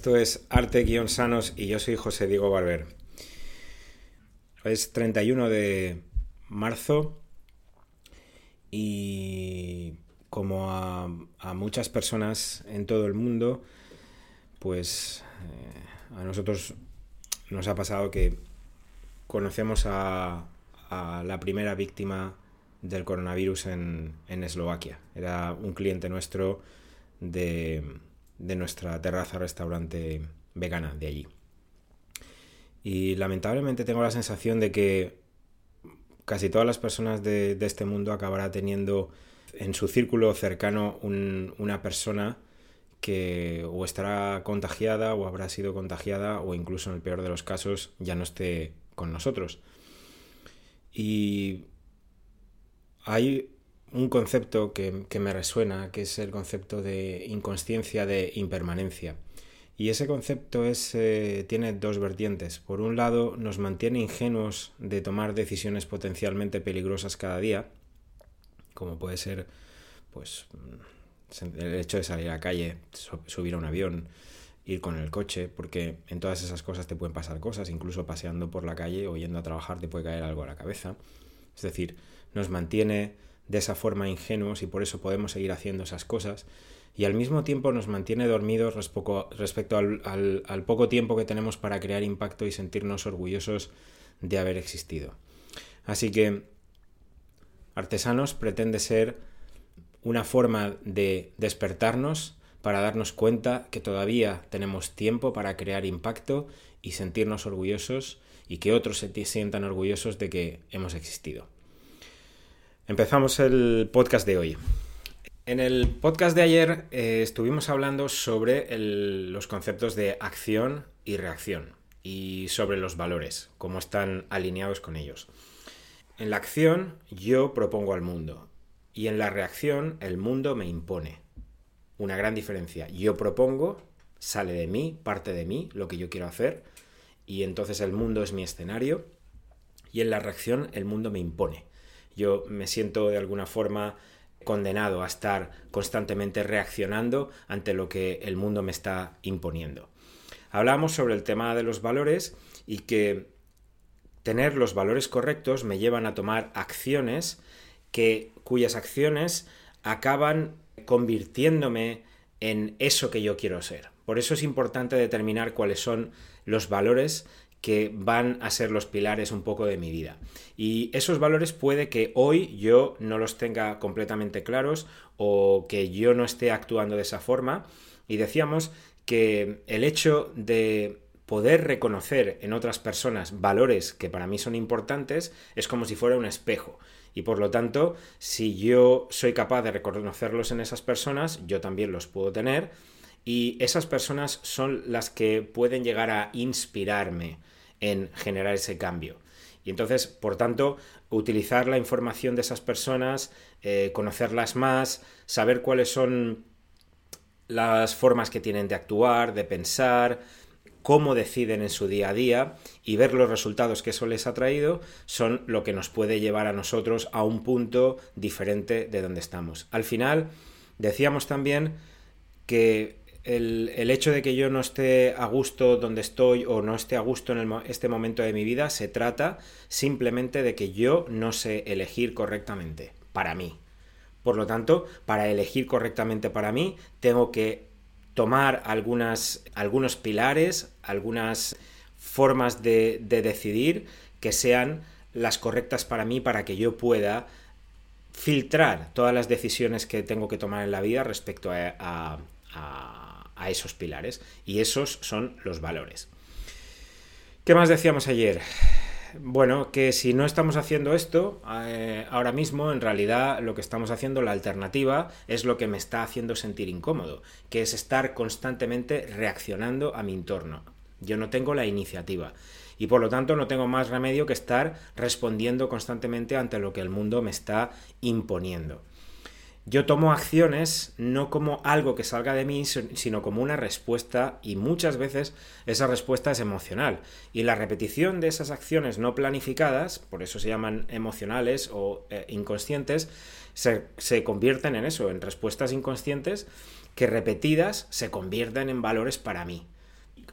Esto es Arte-Sanos y yo soy José Diego Barber. Es 31 de marzo y como a, muchas personas en todo el mundo, pues eh, a nosotros nos ha pasado que conocemos a, la primera víctima del coronavirus en Eslovaquia. Era un cliente nuestro de de nuestra terraza restaurante vegana de allí. Y lamentablemente tengo la sensación de que casi todas las personas de, este mundo acabará teniendo en su círculo cercano una persona que o estará contagiada o habrá sido contagiada o incluso en el peor de los casos ya no esté con nosotros. Y hay un concepto que, me resuena, que es el concepto de inconsciencia de impermanencia. Y ese concepto es, eh, tiene dos vertientes. Por un lado, nos mantiene ingenuos de tomar decisiones potencialmente peligrosas cada día, como puede ser pues, el hecho de salir a la calle, subir a un avión, ir con el coche, porque en todas esas cosas te pueden pasar cosas, incluso paseando por la calle o yendo a trabajar te puede caer algo a la cabeza. Es decir, nos mantiene de esa forma ingenuos y por eso podemos seguir haciendo esas cosas y al mismo tiempo nos mantiene dormidos respecto al, poco tiempo que tenemos para crear impacto y sentirnos orgullosos de haber existido. Así que Artesanos pretende ser una forma de despertarnos para darnos cuenta que todavía tenemos tiempo para crear impacto y sentirnos orgullosos y que otros se sientan orgullosos de que hemos existido. Empezamos el podcast de hoy. En el podcast de ayer eh, estuvimos hablando sobre los conceptos de acción y reacción y sobre los valores, cómo están alineados con ellos. En la acción yo propongo al mundo y en la reacción el mundo me impone. Una gran diferencia. Yo propongo, sale de mí, parte de mí, lo que yo quiero hacer y entonces el mundo es mi escenario y en la reacción el mundo me impone yo me siento de alguna forma condenado a estar constantemente reaccionando ante lo que el mundo me está imponiendo. Hablamos sobre el tema de los valores y que tener los valores correctos me llevan a tomar acciones que cuyas acciones acaban convirtiéndome en eso que yo quiero ser. Por eso es importante determinar cuáles son los valores que van a ser los pilares un poco de mi vida. Y esos valores puede que hoy yo no los tenga completamente claros o que yo no esté actuando de esa forma. Y decíamos que el hecho de poder reconocer en otras personas valores que para mí son importantes es como si fuera un espejo. Y por lo tanto, si yo soy capaz de reconocerlos en esas personas, yo también los puedo tener. Y esas personas son las que pueden llegar a inspirarme en generar ese cambio. Y entonces, por tanto, utilizar la información de esas personas, eh, conocerlas más, saber cuáles son las formas que tienen de actuar, de pensar, cómo deciden en su día a día y ver los resultados que eso les ha traído son lo que nos puede llevar a nosotros a un punto diferente de donde estamos. Al final, decíamos también que el, hecho de que yo no esté a gusto donde estoy o no esté a gusto en este momento de mi vida, se trata simplemente de que yo no sé elegir correctamente para mí. Por lo tanto, para elegir correctamente para mí, tengo que tomar algunas, algunos pilares, algunas formas de, decidir que sean las correctas para mí para que yo pueda filtrar todas las decisiones que tengo que tomar en la vida respecto a esos pilares y esos son los valores. ¿Qué más decíamos ayer? Bueno, que si no estamos haciendo esto eh, ahora mismo, en realidad lo que estamos haciendo, la alternativa, es lo que me está haciendo sentir incómodo, que es estar constantemente reaccionando a mi entorno. Yo no tengo la iniciativa y por lo tanto no tengo más remedio que estar respondiendo constantemente ante lo que el mundo me está imponiendo. Yo tomo acciones no como algo que salga de mí, sino como una respuesta y muchas veces esa respuesta es emocional. Y la repetición de esas acciones no planificadas, por eso se llaman emocionales o eh, inconscientes, se, se en eso, en respuestas inconscientes que repetidas se convierten en valores para mí.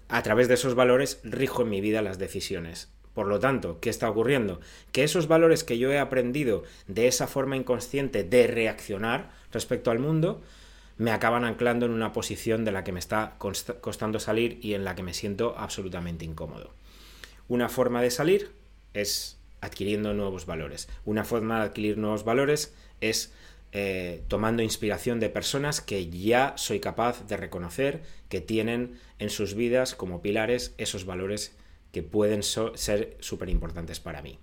a través de esos valores rijo en mi vida las decisiones. Por lo tanto, ¿qué está ocurriendo? Que esos valores que yo he aprendido de esa forma inconsciente de reaccionar respecto al mundo, me acaban anclando en una posición de la que me está costando salir y en la que me siento absolutamente incómodo. Una forma de salir es adquiriendo nuevos valores. Una forma de adquirir nuevos valores es eh, tomando inspiración de personas que ya soy capaz de reconocer que tienen en sus vidas como pilares esos valores que pueden ser súper importantes para mí.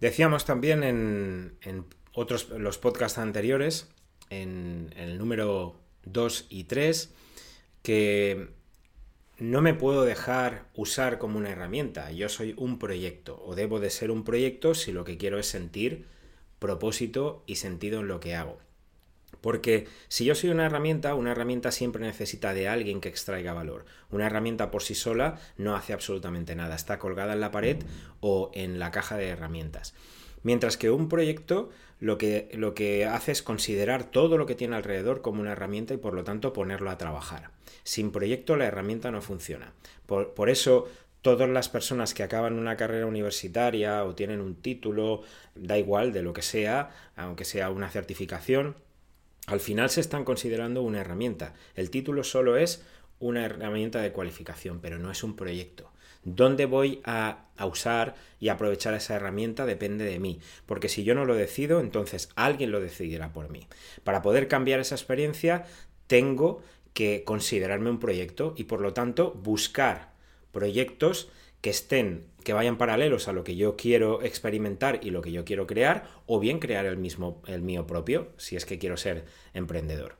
Decíamos también en, otros los podcasts anteriores, en, en el número 2 y 3, que no me puedo dejar usar como una herramienta. Yo soy un proyecto o debo de ser un proyecto si lo que quiero es sentir propósito y sentido en lo que hago. Porque si yo soy una herramienta, una herramienta siempre necesita de alguien que extraiga valor. Una herramienta por sí sola no hace absolutamente nada, está colgada en la pared o en la caja de herramientas. Mientras que un proyecto lo que, lo que hace es considerar todo lo que tiene alrededor como una herramienta y por lo tanto ponerlo a trabajar. Sin proyecto la herramienta no funciona. Por, por eso todas las personas que acaban una carrera universitaria o tienen un título, da igual de lo que sea, aunque sea una certificación, al final se están considerando una herramienta. El título solo es una herramienta de cualificación, pero no es un proyecto. ¿Dónde voy a, usar y aprovechar esa herramienta? Depende de mí, porque si yo no lo decido, entonces alguien lo decidirá por mí. Para poder cambiar esa experiencia, tengo que considerarme un proyecto y por lo tanto buscar proyectos que estén, que vayan paralelos a lo que yo quiero experimentar y lo que yo quiero crear, o bien crear el mismo, el mío propio, si es que quiero ser emprendedor.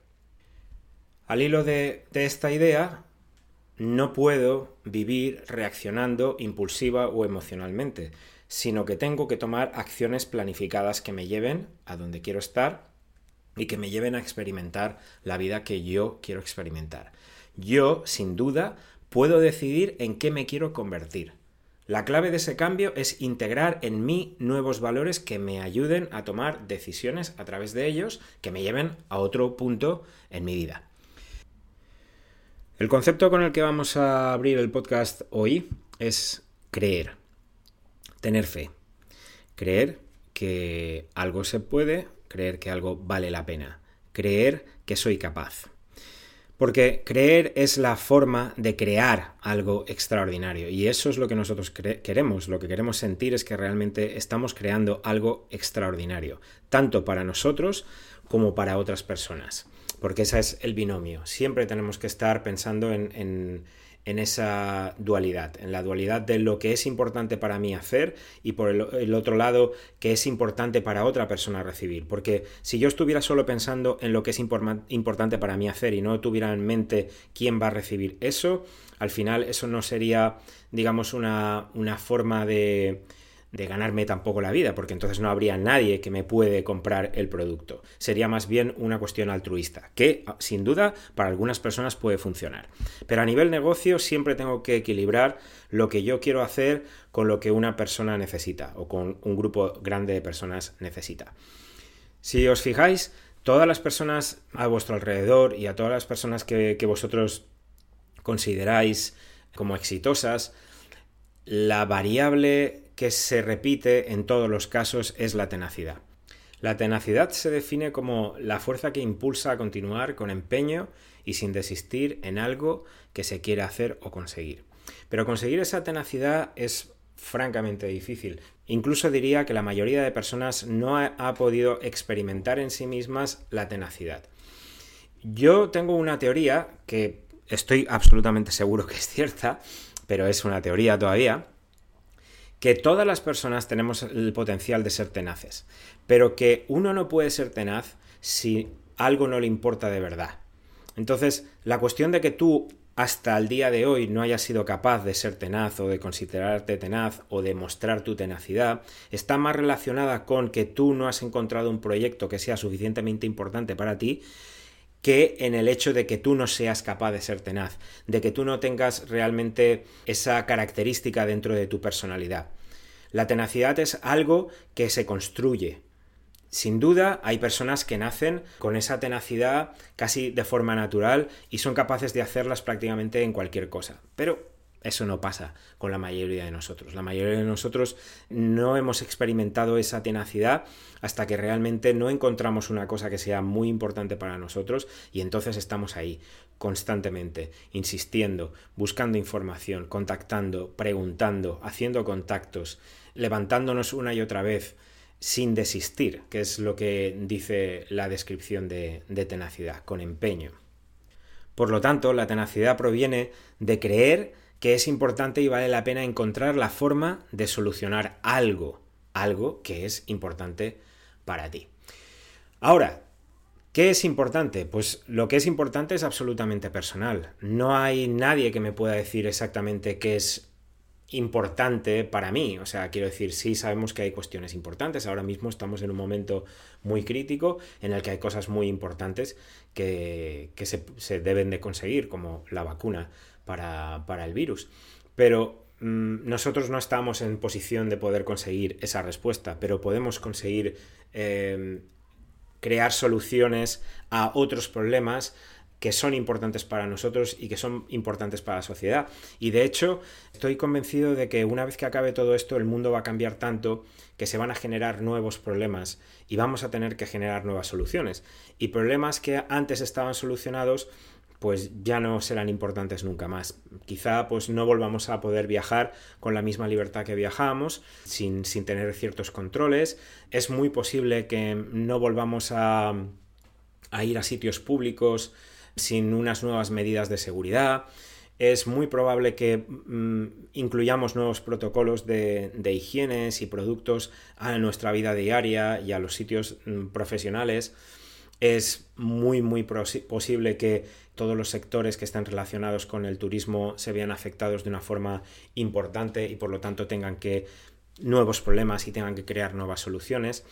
Al hilo de, de esta idea, no puedo vivir reaccionando impulsiva o emocionalmente, sino que tengo que tomar acciones planificadas que me lleven a donde quiero estar y que me lleven a experimentar la vida que yo quiero experimentar. Yo, sin duda, puedo decidir en qué me quiero convertir. La clave de ese cambio es integrar en mí nuevos valores que me ayuden a tomar decisiones a través de ellos que me lleven a otro punto en mi vida. El concepto con el que vamos a abrir el podcast hoy es creer, tener fe, creer que algo se puede, creer que algo vale la pena, creer que soy capaz. Porque creer es la forma de crear algo extraordinario. Y eso es lo que nosotros queremos. Lo que queremos sentir es que realmente estamos creando algo extraordinario. Tanto para nosotros como para otras personas. Porque ese es el binomio. Siempre tenemos que estar pensando en en esa dualidad, en la dualidad de lo que es importante para mí hacer y por el, otro lado que es importante para otra persona recibir. Porque si yo estuviera solo pensando en lo que es importante para mí hacer y no tuviera en mente quién va a recibir eso, al final eso no sería, digamos, una, una forma de de ganarme tampoco la vida, porque entonces no habría nadie que me puede comprar el producto. Sería más bien una cuestión altruista, que sin duda para algunas personas puede funcionar. Pero a nivel negocio siempre tengo que equilibrar lo que yo quiero hacer con lo que una persona necesita o con un grupo grande de personas necesita. Si os fijáis, todas las personas a vuestro alrededor y a todas las personas que, que vosotros consideráis como exitosas, la variable que se repite en todos los casos es la tenacidad. La tenacidad se define como la fuerza que impulsa a continuar con empeño y sin desistir en algo que se quiere hacer o conseguir. Pero conseguir esa tenacidad es francamente difícil. Incluso diría que la mayoría de personas no ha, podido experimentar en sí mismas la tenacidad. Yo tengo una teoría que estoy absolutamente seguro que es cierta, pero es una teoría todavía, que todas las personas tenemos el potencial de ser tenaces, pero que uno no puede ser tenaz si algo no le importa de verdad. Entonces, la cuestión de que tú hasta el día de hoy no hayas sido capaz de ser tenaz o de considerarte tenaz o de mostrar tu tenacidad, está más relacionada con que tú no has encontrado un proyecto que sea suficientemente importante para ti que en el hecho de que tú no seas capaz de ser tenaz, de que tú no tengas realmente esa característica dentro de tu personalidad. La tenacidad es algo que se construye, Sin duda, hay personas que nacen con esa tenacidad casi de forma natural y son capaces de hacerlas prácticamente en cualquier cosa. Pero eso no pasa con la mayoría de nosotros. La mayoría de nosotros no hemos experimentado esa tenacidad hasta que realmente no encontramos una cosa que sea muy importante para nosotros y entonces estamos ahí constantemente, insistiendo, buscando información, contactando, preguntando, haciendo contactos, levantándonos una y otra vez sin desistir, que es lo que dice la descripción de, de tenacidad, con empeño. Por lo tanto, la tenacidad proviene de creer que es importante y vale la pena encontrar la forma de solucionar algo, algo que es importante para ti. Ahora, ¿qué es importante? Pues lo que es importante es absolutamente personal. No hay nadie que me pueda decir exactamente qué es importante para mí. O sea, quiero decir, sí sabemos que hay cuestiones importantes. Ahora mismo estamos en un momento muy crítico en el que hay cosas muy importantes que, se, se, deben de conseguir, como la vacuna para, el virus. Pero mm, nosotros no estamos en posición de poder conseguir esa respuesta, pero podemos conseguir em, crear soluciones a otros problemas que son importantes para nosotros y que son importantes para la sociedad. Y de hecho, estoy convencido de que una vez que acabe todo esto, el mundo va a cambiar tanto que se van a generar nuevos problemas y vamos a tener que generar nuevas soluciones. Y problemas que antes estaban solucionados pues ya no serán importantes nunca más. Quizá pues no volvamos a poder viajar con la misma libertad que viajábamos, sin, sin tener ciertos controles. Es muy posible que no volvamos a, a ir a sitios públicos sin unas nuevas medidas de seguridad. Es muy probable que mm, incluyamos nuevos protocolos de, de higienes y productos a nuestra vida diaria y a los sitios mm, profesionales es muy, muy posible que todos los sectores que están relacionados con el turismo se vean afectados de una forma importante y por lo tanto tengan que nuevos problemas y tengan que crear nuevas soluciones.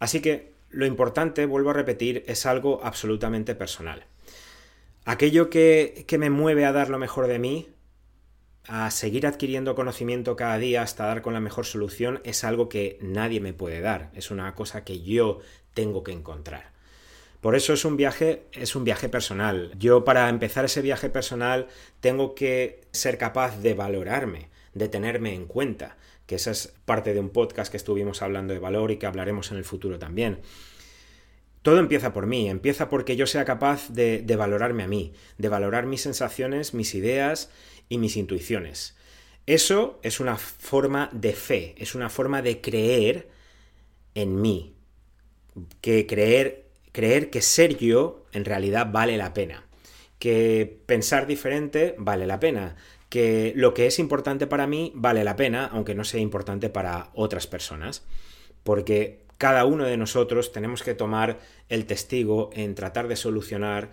Así que lo importante, vuelvo a repetir, es algo absolutamente personal. Aquello que, que me mueve a dar lo mejor de mí, a seguir adquiriendo conocimiento cada día hasta dar con la mejor solución, es algo que nadie me puede dar. Es una cosa que yo tengo que encontrar. Por eso es un viaje, es un viaje personal. Yo para empezar ese viaje personal tengo que ser capaz de valorarme, de tenerme en cuenta, que esa es parte de un podcast que estuvimos hablando de valor y que hablaremos en el futuro también. Todo empieza por mí, empieza porque yo sea capaz de, de valorarme a mí, de valorar mis sensaciones, mis ideas y mis intuiciones. Eso es una forma de fe, es una forma de creer en mí, que creer creer que ser yo en realidad vale la pena, que pensar diferente vale la pena, que lo que es importante para mí vale la pena, aunque no sea importante para otras personas, porque cada uno de nosotros tenemos que tomar el testigo en tratar de solucionar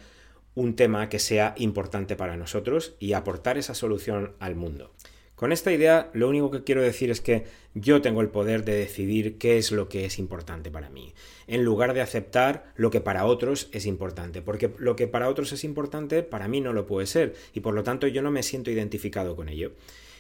un tema que sea importante para nosotros y aportar esa solución al mundo. Con esta idea, lo único que quiero decir es que yo tengo el poder de decidir qué es lo que es importante para mí, en lugar de aceptar lo que para otros es importante, porque lo que para otros es importante, para mí no lo puede ser, y por lo tanto yo no me siento identificado con ello.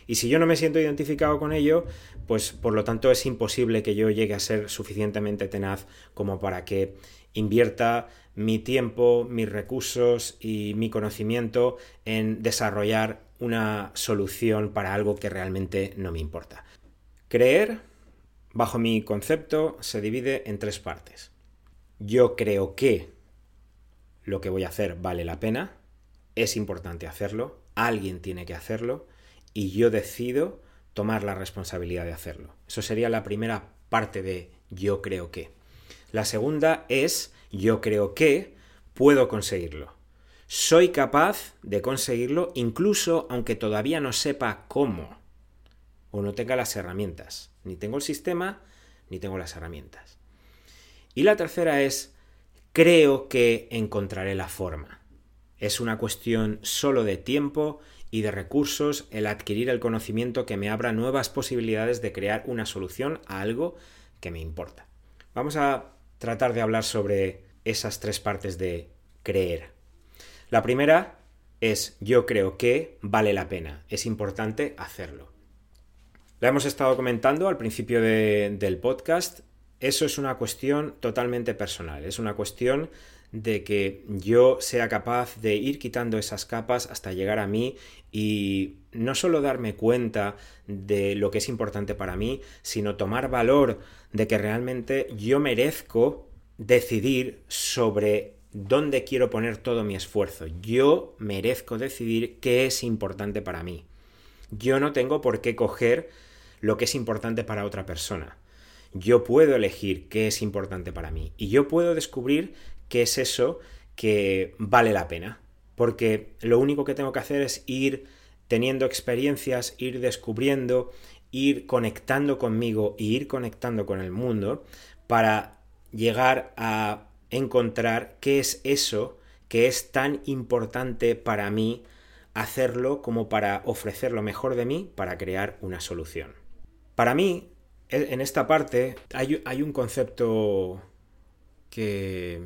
Y si yo no me siento identificado con ello, pues por lo tanto es imposible que yo llegue a ser suficientemente tenaz como para que invierta mi tiempo, mis recursos y mi conocimiento en desarrollar una solución para algo que realmente no me importa. Creer, bajo mi concepto, se divide en tres partes. Yo creo que lo que voy a hacer vale la pena, es importante hacerlo, alguien tiene que hacerlo y yo decido tomar la responsabilidad de hacerlo. Eso sería la primera parte de yo creo que. La segunda es yo creo que puedo conseguirlo soy capaz de conseguirlo incluso aunque todavía no sepa cómo o no tenga las herramientas. Ni tengo el sistema, ni tengo las herramientas. Y la tercera es, creo que encontraré la forma. Es una cuestión solo de tiempo y de recursos el adquirir el conocimiento que me abra nuevas posibilidades de crear una solución a algo que me importa. Vamos a tratar de hablar sobre esas tres partes de creer. La primera es yo creo que vale la pena, es importante hacerlo. La hemos estado comentando al principio del podcast eso es una cuestión totalmente personal, es una cuestión de que yo sea capaz de ir quitando esas capas hasta llegar a mí y no solo darme cuenta de lo que es importante para mí, sino tomar valor de que realmente yo merezco decidir sobre dónde quiero poner todo mi esfuerzo. Yo merezco decidir qué es importante para mí. Yo no tengo por qué coger lo que es importante para otra persona. Yo puedo elegir qué es importante para mí y yo puedo descubrir qué es eso que vale la pena. Porque lo único que tengo que hacer es ir teniendo experiencias, ir descubriendo, ir conectando conmigo y ir conectando con el mundo para llegar a encontrar qué es eso que es tan importante para mí hacerlo como para ofrecer lo mejor de mí para crear una solución. Para mí, en esta parte, hay, hay un concepto que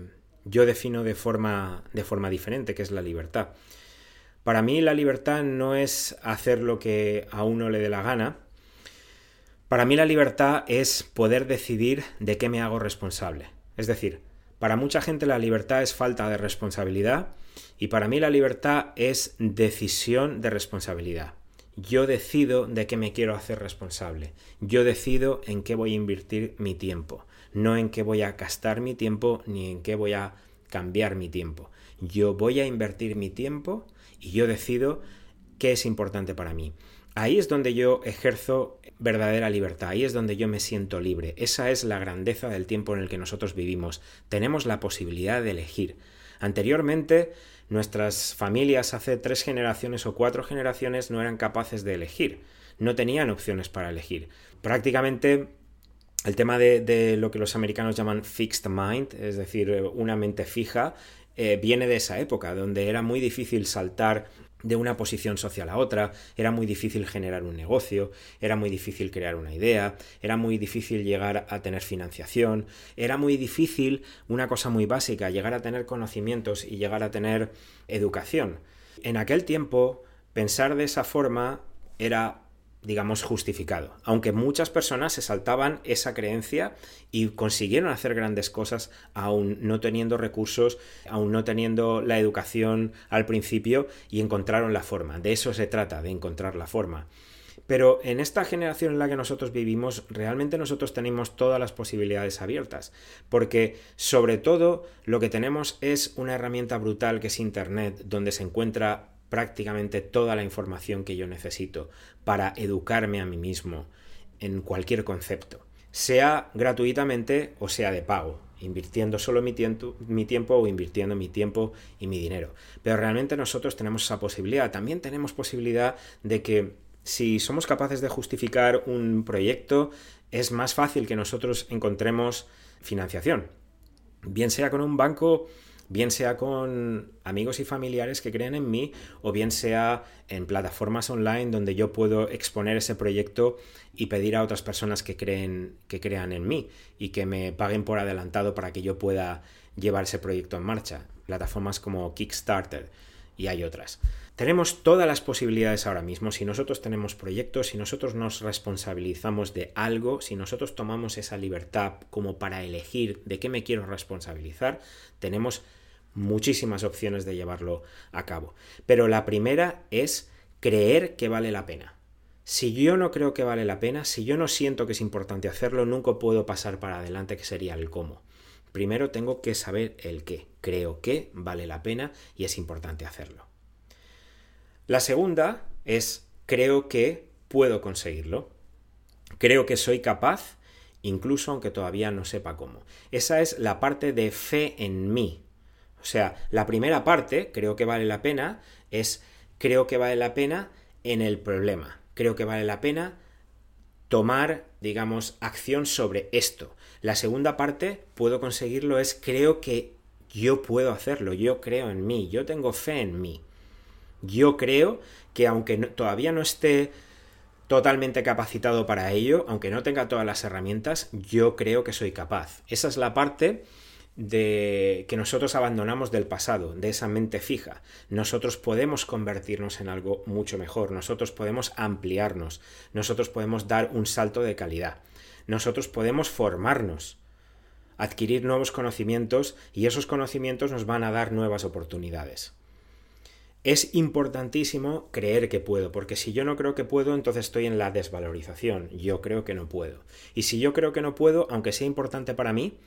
yo defino de forma, de forma diferente, que es la libertad. Para mí la libertad no es hacer lo que a uno le dé la gana. Para mí la libertad es poder decidir de qué me hago responsable. Es decir, para mucha gente la libertad es falta de responsabilidad y para mí la libertad es decisión de responsabilidad. Yo decido de qué me quiero hacer responsable. Yo decido en qué voy a invertir mi tiempo no en qué voy a gastar mi tiempo ni en qué voy a cambiar mi tiempo. Yo voy a invertir mi tiempo y yo decido qué es importante para mí. Ahí es donde yo ejerzo verdadera libertad, ahí es donde yo me siento libre. Esa es la grandeza del tiempo en el que nosotros vivimos. Tenemos la posibilidad de elegir. Anteriormente, nuestras familias hace tres generaciones o cuatro generaciones no eran capaces de elegir, no tenían opciones para elegir. Prácticamente el tema de, lo que los americanos llaman fixed mind, es decir, eh, una mente fija, eh, viene de esa época, donde era muy difícil saltar de una posición social a otra, era muy difícil generar un negocio, era muy difícil crear una idea, era muy difícil llegar a tener financiación, era muy difícil, una cosa muy básica, llegar a tener conocimientos y llegar a tener educación. En aquel tiempo, pensar de esa forma era digamos, justificado. Aunque muchas personas se saltaban esa creencia y consiguieron hacer grandes cosas aún no teniendo recursos, aún no teniendo la educación al principio y encontraron la forma. De eso se trata, de encontrar la forma. Pero en esta generación en la que nosotros vivimos, realmente nosotros tenemos todas las posibilidades abiertas, porque sobre todo lo que tenemos es una herramienta brutal que es Internet, donde se encuentra prácticamente toda la información que yo necesito para educarme a mí mismo en cualquier concepto, sea gratuitamente o sea de pago, invirtiendo solo mi tiempo, mi tiempo o invirtiendo mi tiempo y mi dinero. Pero realmente nosotros tenemos esa posibilidad. También tenemos posibilidad de que si somos capaces de justificar un proyecto, es más fácil que nosotros encontremos financiación. Bien sea con un banco bien sea con amigos y familiares que creen en mí o bien sea en plataformas online donde yo puedo exponer ese proyecto y pedir a otras personas que creen que crean en mí y que me paguen por adelantado para que yo pueda llevar ese proyecto en marcha. Plataformas como Kickstarter y hay otras. Tenemos todas las posibilidades ahora mismo. Si nosotros tenemos proyectos, si nosotros nos responsabilizamos de algo, si nosotros tomamos esa libertad como para elegir de qué me quiero responsabilizar, tenemos muchísimas opciones de llevarlo a cabo. Pero la primera es creer que vale la pena. Si yo no creo que vale la pena, si yo no siento que es importante hacerlo, nunca puedo pasar para adelante, que sería el cómo. Primero tengo que saber el qué. Creo que vale la pena y es importante hacerlo. La segunda es creo que puedo conseguirlo. Creo que soy capaz, incluso aunque todavía no sepa cómo. Esa es la parte de fe en mí, o sea, la primera parte, creo que vale la pena, es creo que vale la pena en el problema. Creo que vale la pena tomar, digamos, acción sobre esto. La segunda parte, puedo conseguirlo, es creo que yo puedo hacerlo, yo creo en mí, yo tengo fe en mí. Yo creo que aunque todavía no esté totalmente capacitado para ello, aunque no tenga todas las herramientas, yo creo que soy capaz. Esa es la parte de que nosotros abandonamos del pasado, de esa mente fija. Nosotros podemos convertirnos en algo mucho mejor, nosotros podemos ampliarnos, nosotros podemos dar un salto de calidad, nosotros podemos formarnos, adquirir nuevos conocimientos y esos conocimientos nos van a dar nuevas oportunidades. Es importantísimo creer que puedo, porque si yo no creo que puedo, entonces estoy en la desvalorización. Yo creo que no puedo. Y si yo creo que no puedo, aunque sea importante para mí,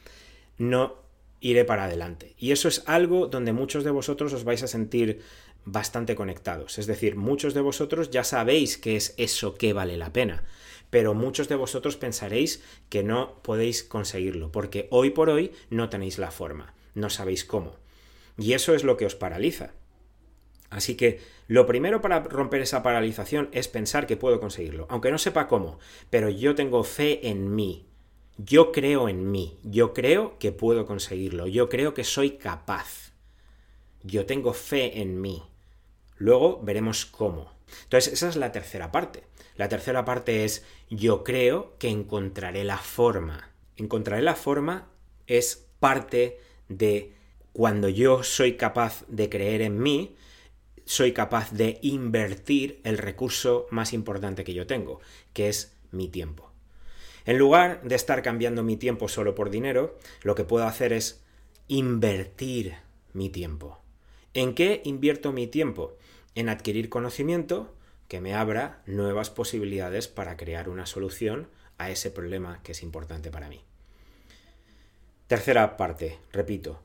no iré para adelante. Y eso es algo donde muchos de vosotros os vais a sentir bastante conectados. Es decir, muchos de vosotros ya sabéis que es eso que vale la pena, pero muchos de vosotros pensaréis que no podéis conseguirlo, porque hoy por hoy no tenéis la forma, no sabéis cómo. Y eso es lo que os paraliza. Así que lo primero para romper esa paralización es pensar que puedo conseguirlo, aunque no sepa cómo, pero yo tengo fe en mí. Yo creo en mí, yo creo que puedo conseguirlo, yo creo que soy capaz. Yo tengo fe en mí. Luego veremos cómo. Entonces, esa es la tercera parte. La tercera parte es yo creo que encontraré la forma. Encontraré la forma es parte de cuando yo soy capaz de creer en mí, soy capaz de invertir el recurso más importante que yo tengo, que es mi tiempo. En lugar de estar cambiando mi tiempo solo por dinero, lo que puedo hacer es invertir mi tiempo. ¿En qué invierto mi tiempo? En adquirir conocimiento que me abra nuevas posibilidades para crear una solución a ese problema que es importante para mí. Tercera parte, repito,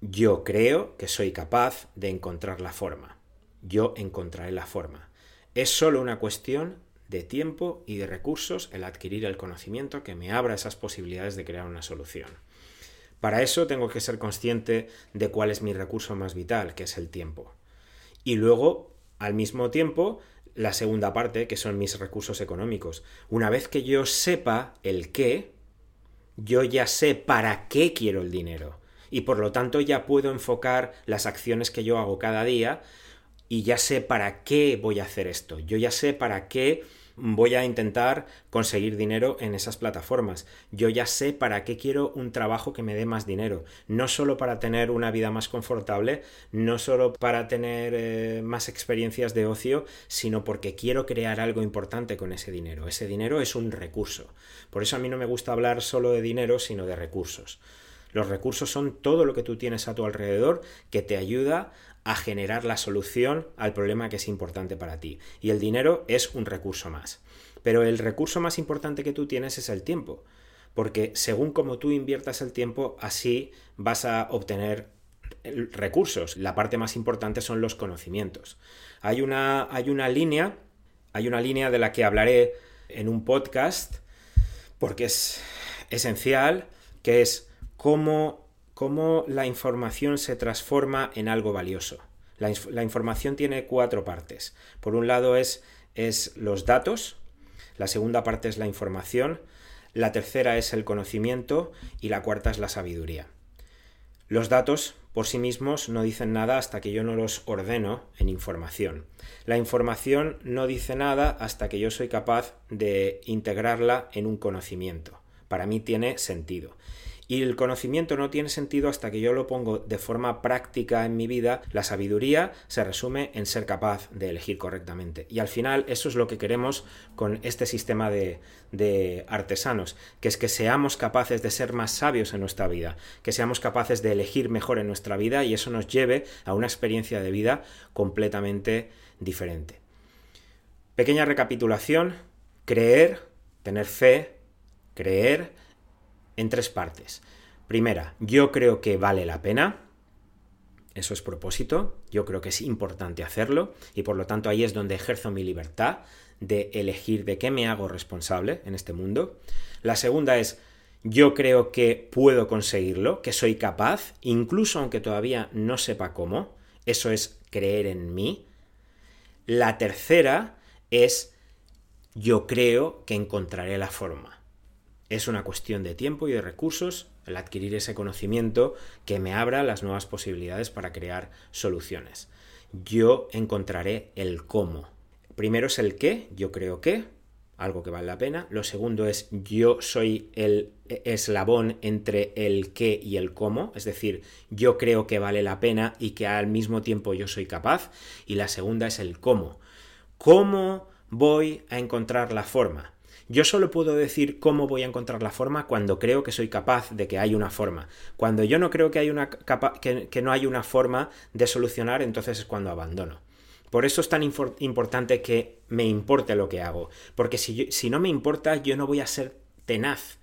yo creo que soy capaz de encontrar la forma. Yo encontraré la forma. Es solo una cuestión de tiempo y de recursos el adquirir el conocimiento que me abra esas posibilidades de crear una solución. Para eso tengo que ser consciente de cuál es mi recurso más vital, que es el tiempo. Y luego, al mismo tiempo, la segunda parte, que son mis recursos económicos. Una vez que yo sepa el qué, yo ya sé para qué quiero el dinero. Y por lo tanto ya puedo enfocar las acciones que yo hago cada día y ya sé para qué voy a hacer esto. Yo ya sé para qué voy a intentar conseguir dinero en esas plataformas. Yo ya sé para qué quiero un trabajo que me dé más dinero. No solo para tener una vida más confortable, no solo para tener eh, más experiencias de ocio, sino porque quiero crear algo importante con ese dinero. Ese dinero es un recurso. Por eso a mí no me gusta hablar solo de dinero, sino de recursos. Los recursos son todo lo que tú tienes a tu alrededor que te ayuda a generar la solución al problema que es importante para ti. Y el dinero es un recurso más. Pero el recurso más importante que tú tienes es el tiempo. Porque según como tú inviertas el tiempo, así vas a obtener recursos. La parte más importante son los conocimientos. Hay una, hay una línea, hay una línea de la que hablaré en un podcast, porque es esencial, que es cómo cómo la información se transforma en algo valioso. La, información tiene cuatro partes. Por un lado es, es los datos, la segunda parte es la información, la tercera es el conocimiento y la cuarta es la sabiduría. Los datos por sí mismos no dicen nada hasta que yo no los ordeno en información. La información no dice nada hasta que yo soy capaz de integrarla en un conocimiento. Para mí tiene sentido. Y el conocimiento no tiene sentido hasta que yo lo pongo de forma práctica en mi vida. La sabiduría se resume en ser capaz de elegir correctamente. Y al final eso es lo que queremos con este sistema de, artesanos, que es que seamos capaces de ser más sabios en nuestra vida, que seamos capaces de elegir mejor en nuestra vida y eso nos lleve a una experiencia de vida completamente diferente. Pequeña recapitulación, creer, tener fe, creer, en tres partes. Primera, yo creo que vale la pena. Eso es propósito. Yo creo que es importante hacerlo y por lo tanto ahí es donde ejerzo mi libertad de elegir de qué me hago responsable en este mundo. La segunda es yo creo que puedo conseguirlo, que soy capaz, incluso aunque todavía no sepa cómo. Eso es creer en mí. La tercera es yo creo que encontraré la forma. Es una cuestión de tiempo y de recursos el adquirir ese conocimiento que me abra las nuevas posibilidades para crear soluciones. Yo encontraré el cómo. Primero es el qué, yo creo que, algo que vale la pena. Lo segundo es yo soy el eslabón entre el qué y el cómo, es decir, yo creo que vale la pena y que al mismo tiempo yo soy capaz. Y la segunda es el cómo. ¿Cómo voy a encontrar la forma? Yo solo puedo decir cómo voy a encontrar la forma cuando creo que soy capaz de que hay una forma. Cuando yo no creo que, hay una no hay una forma de solucionar, entonces es cuando abandono. Por eso es tan importante que me importe lo que hago. Porque si, no me importa, yo no voy a ser tenaz.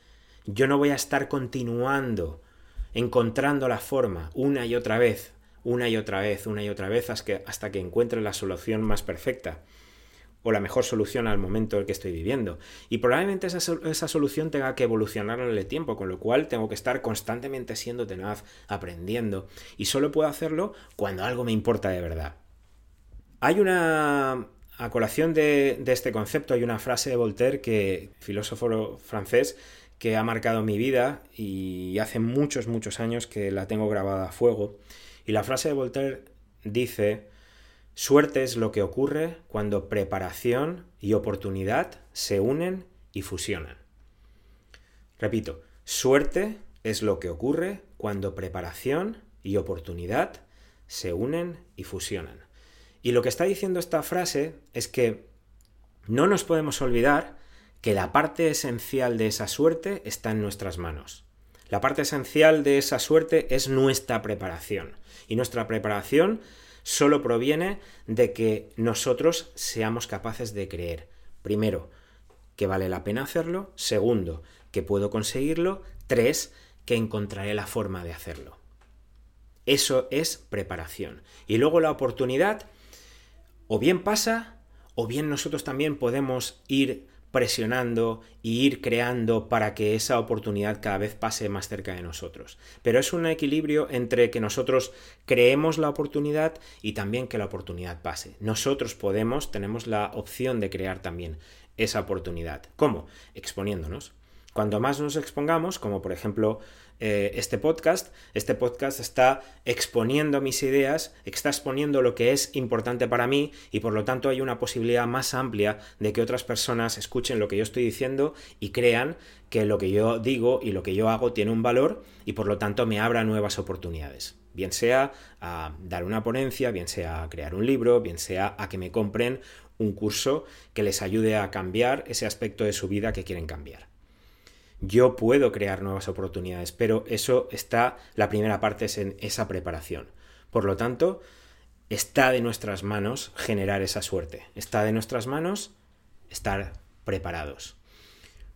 Yo no voy a estar continuando, encontrando la forma una y otra vez, una y otra vez, una y otra vez, hasta que encuentre la solución más perfecta o la mejor solución al momento en el que estoy viviendo. Y probablemente esa, esa, solución tenga que evolucionar en el tiempo, con lo cual tengo que estar constantemente siendo tenaz, aprendiendo. Y solo puedo hacerlo cuando algo me importa de verdad. Hay una... A colación de, de este concepto hay una frase de Voltaire, que filósofo francés, que ha marcado mi vida y hace muchos, muchos años que la tengo grabada a fuego. Y la frase de Voltaire dice, suerte es lo que ocurre cuando preparación y oportunidad se unen y fusionan. Repito, suerte es lo que ocurre cuando preparación y oportunidad se unen y fusionan. Y lo que está diciendo esta frase es que no nos podemos olvidar que la parte esencial de esa suerte está en nuestras manos. La parte esencial de esa suerte es nuestra preparación. Y nuestra preparación solo proviene de que nosotros seamos capaces de creer. Primero, que vale la pena hacerlo. Segundo, que puedo conseguirlo. Tres, que encontraré la forma de hacerlo. Eso es preparación. Y luego la oportunidad o bien pasa, o bien nosotros también podemos ir presionando y ir creando para que esa oportunidad cada vez pase más cerca de nosotros. Pero es un equilibrio entre que nosotros creemos la oportunidad y también que la oportunidad pase. Nosotros podemos, tenemos la opción de crear también esa oportunidad. ¿Cómo? Exponiéndonos. Cuando más nos expongamos, como por ejemplo eh, este podcast. Este podcast está exponiendo mis ideas, está exponiendo lo que es importante para mí y por lo tanto hay una posibilidad más amplia de que otras personas escuchen lo que yo estoy diciendo y crean que lo que yo digo y lo que yo hago tiene un valor y por lo tanto me abra nuevas oportunidades. Bien sea a dar una ponencia, bien sea a crear un libro, bien sea a que me compren un curso que les ayude a cambiar ese aspecto de su vida que quieren cambiar yo puedo crear nuevas oportunidades, pero eso está, la primera parte es en esa preparación. Por lo tanto, está de nuestras manos generar esa suerte, está de nuestras manos estar preparados.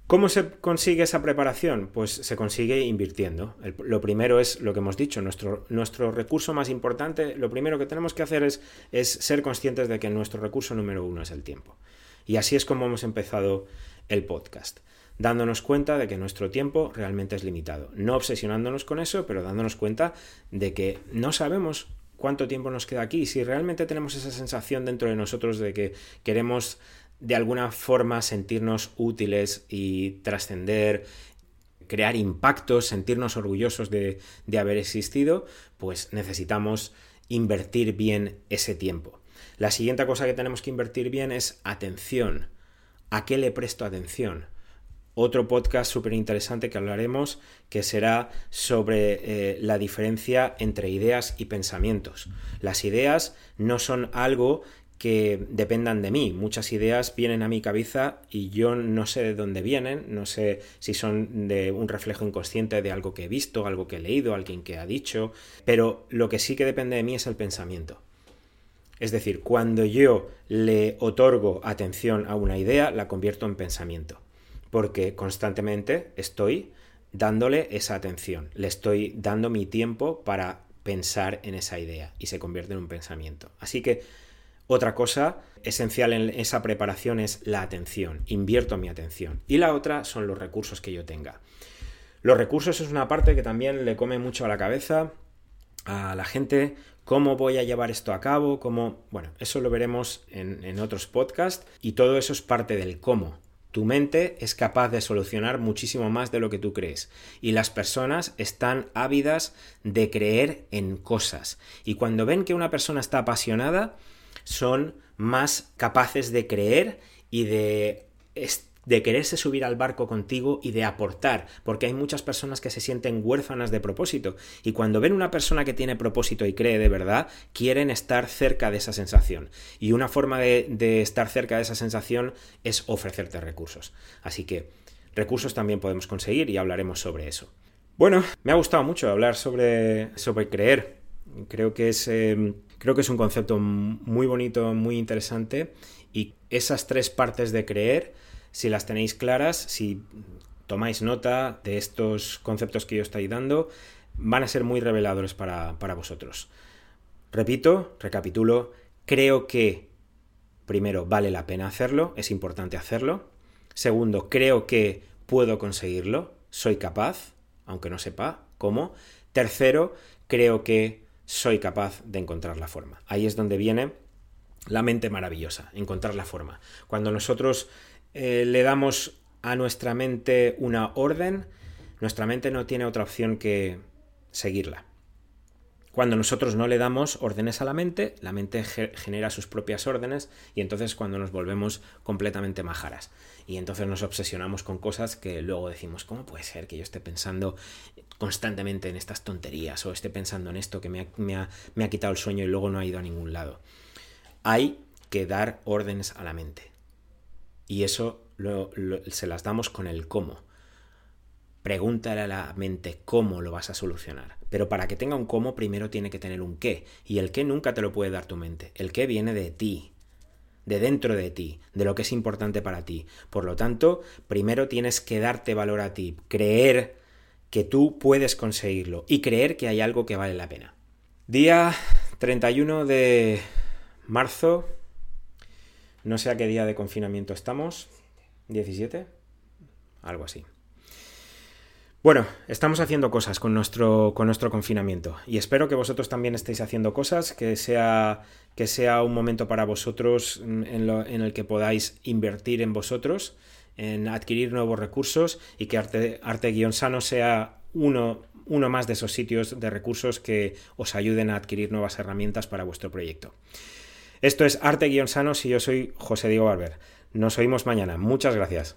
¿Cómo se consigue esa preparación? Pues se consigue invirtiendo. lo primero es lo que hemos dicho, nuestro, nuestro, recurso más importante, lo primero que tenemos que hacer es, es ser conscientes de que nuestro recurso número uno es el tiempo. Y así es como hemos empezado el podcast dándonos cuenta de que nuestro tiempo realmente es limitado. No obsesionándonos con eso, pero dándonos cuenta de que no sabemos cuánto tiempo nos queda aquí. Si realmente tenemos esa sensación dentro de nosotros de que queremos de alguna forma sentirnos útiles y trascender, crear impactos, sentirnos orgullosos de, de haber existido, pues necesitamos invertir bien ese tiempo. La siguiente cosa que tenemos que invertir bien es atención. ¿A qué le presto atención? Otro podcast súper interesante que hablaremos que será sobre eh, la diferencia entre ideas y pensamientos. Las ideas no son algo que dependan de mí. Muchas ideas vienen a mi cabeza y yo no sé de dónde vienen, no sé si son de un reflejo inconsciente de algo que he visto, algo que he leído, alguien que ha dicho, pero lo que sí que depende de mí es el pensamiento. Es decir, cuando yo le otorgo atención a una idea, la convierto en pensamiento porque constantemente estoy dándole esa atención, le estoy dando mi tiempo para pensar en esa idea y se convierte en un pensamiento. Así que otra cosa esencial en esa preparación es la atención, invierto mi atención. Y la otra son los recursos que yo tenga. Los recursos es una parte que también le come mucho a la cabeza a la gente, cómo voy a llevar esto a cabo, cómo... Bueno, eso lo veremos en, en otros podcasts y todo eso es parte del cómo. Tu mente es capaz de solucionar muchísimo más de lo que tú crees. Y las personas están ávidas de creer en cosas. Y cuando ven que una persona está apasionada, son más capaces de creer y de de quererse subir al barco contigo y de aportar, porque hay muchas personas que se sienten huérfanas de propósito y cuando ven una persona que tiene propósito y cree de verdad, quieren estar cerca de esa sensación. Y una forma de, de estar cerca de esa sensación es ofrecerte recursos. Así que recursos también podemos conseguir y hablaremos sobre eso. Bueno, me ha gustado mucho hablar sobre, sobre creer. Creo que es... Eh, creo que es un concepto muy bonito, muy interesante y esas tres partes de creer, si las tenéis claras, si tomáis nota de estos conceptos que yo estoy dando, van a ser muy reveladores para, para vosotros. Repito, recapitulo, creo que primero vale la pena hacerlo, es importante hacerlo. Segundo, creo que puedo conseguirlo, soy capaz, aunque no sepa cómo. Tercero, creo que soy capaz de encontrar la forma. Ahí es donde viene la mente maravillosa, encontrar la forma. Cuando nosotros eh, le damos a nuestra mente una orden, nuestra mente no tiene otra opción que seguirla. Cuando nosotros no le damos órdenes a la mente, la mente genera sus propias órdenes y entonces cuando nos volvemos completamente majaras. Y entonces nos obsesionamos con cosas que luego decimos, ¿cómo puede ser que yo esté pensando constantemente en estas tonterías o esté pensando en esto que me ha, quitado el sueño y luego no ha ido a ningún lado? Hay que dar órdenes a la mente. Y eso se las damos con el cómo. Pregúntale a la mente cómo lo vas a solucionar. Pero para que tenga un cómo, primero tiene que tener un qué. Y el qué nunca te lo puede dar tu mente. El qué viene de ti, de dentro de ti, de lo que es importante para ti. Por lo tanto, primero tienes que darte valor a ti, creer que tú puedes conseguirlo y creer que hay algo que vale la pena. Día 31 de marzo. No sé a qué día de confinamiento estamos. ¿17? Algo así. Bueno, estamos haciendo cosas con nuestro, con nuestro confinamiento y espero que vosotros también estéis haciendo cosas, que sea, que sea un momento para vosotros en, en el que podáis invertir en vosotros, en adquirir nuevos recursos y que Arte, Arte Sano sea uno, uno más de esos sitios de recursos que os ayuden a adquirir nuevas herramientas para vuestro proyecto. Esto es Arte Sano y yo soy José Diego Barber. Nos oímos mañana. Muchas gracias.